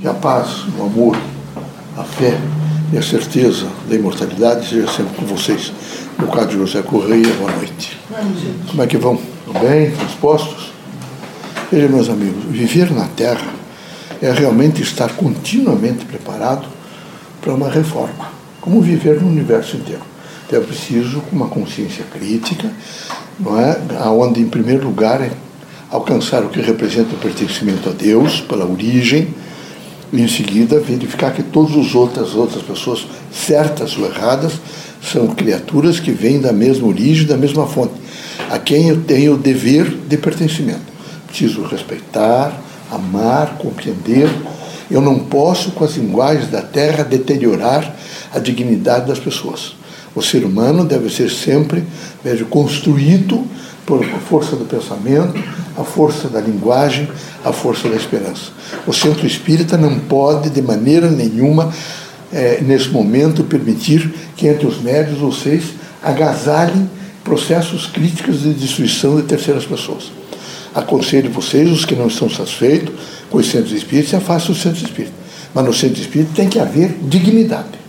Que a paz, o amor, a fé e a certeza da imortalidade seja sempre com vocês. Meu caro José Correia, boa noite. Como é que vão? Tudo bem? Dispostos? Veja, meus amigos, viver na Terra é realmente estar continuamente preparado para uma reforma, como viver no universo inteiro. Então é preciso uma consciência crítica, não é? Onde, em primeiro lugar, é alcançar o que representa o pertencimento a Deus, pela origem, em seguida verificar que todas as outras, outras pessoas, certas ou erradas, são criaturas que vêm da mesma origem, da mesma fonte, a quem eu tenho o dever de pertencimento. Preciso respeitar, amar, compreender. Eu não posso, com as linguagens da terra, deteriorar a dignidade das pessoas. O ser humano deve ser sempre vejo, construído por força do pensamento, a força da linguagem, a força da esperança. O centro espírita não pode, de maneira nenhuma, é, nesse momento, permitir que entre os médios vocês agasalhem processos críticos de destruição de terceiras pessoas. Aconselho vocês, os que não estão satisfeitos com os centros espíritas, se afastem do centro espírita. Mas no centro espírita tem que haver dignidade.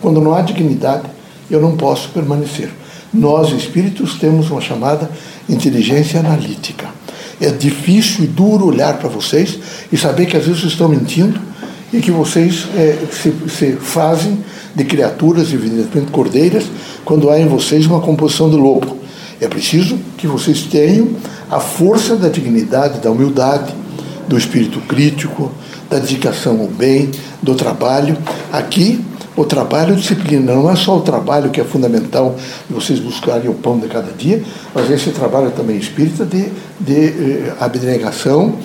Quando não há dignidade, eu não posso permanecer. Nós, espíritos, temos uma chamada inteligência analítica. É difícil e duro olhar para vocês e saber que às vezes estão mentindo e que vocês é, se, se, fazem de criaturas, evidentemente cordeiras, quando há em vocês uma composição de lobo. É preciso que vocês tenham a força da dignidade, da humildade, do espírito crítico, da dedicação ao bem, do trabalho. Aqui o trabalho disciplina, não é só o trabalho que é fundamental de vocês buscarem o pão de cada dia, mas esse trabalho também espírita de, de eh, abnegação,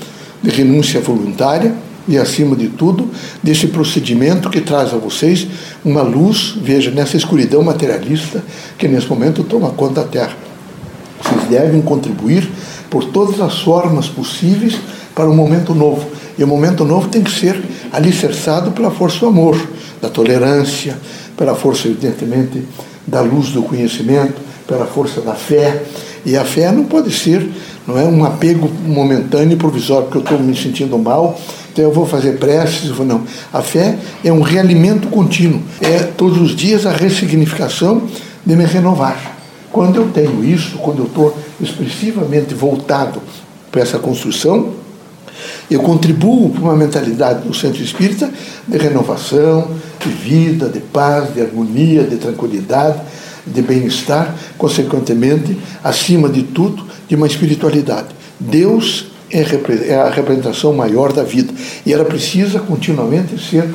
de renúncia voluntária e, acima de tudo, desse procedimento que traz a vocês uma luz, veja, nessa escuridão materialista que nesse momento toma conta da Terra. Vocês devem contribuir por todas as formas possíveis para um momento novo. E o momento novo tem que ser alicerçado pela força do amor da tolerância, pela força, evidentemente, da luz do conhecimento, pela força da fé. E a fé não pode ser não é um apego momentâneo e provisório, porque eu estou me sentindo mal, então eu vou fazer preces. Vou, não. A fé é um realimento contínuo, é todos os dias a ressignificação de me renovar. Quando eu tenho isso, quando eu estou expressivamente voltado para essa construção, eu contribuo para uma mentalidade do centro espírita de renovação, de vida, de paz, de harmonia, de tranquilidade, de bem-estar, consequentemente, acima de tudo, de uma espiritualidade. Deus é, é a representação maior da vida e ela precisa continuamente ser,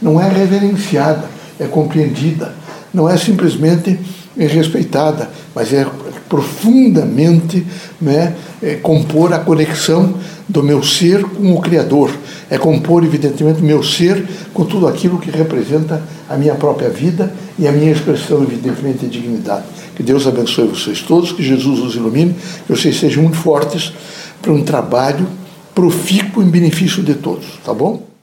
não é reverenciada, é compreendida, não é simplesmente respeitada, mas é profundamente né, é, compor a conexão do meu ser com o Criador. É compor, evidentemente, meu ser com tudo aquilo que representa a minha própria vida e a minha expressão, evidentemente, de dignidade. Que Deus abençoe vocês todos, que Jesus os ilumine, que vocês sejam muito fortes para um trabalho profícuo em benefício de todos, tá bom?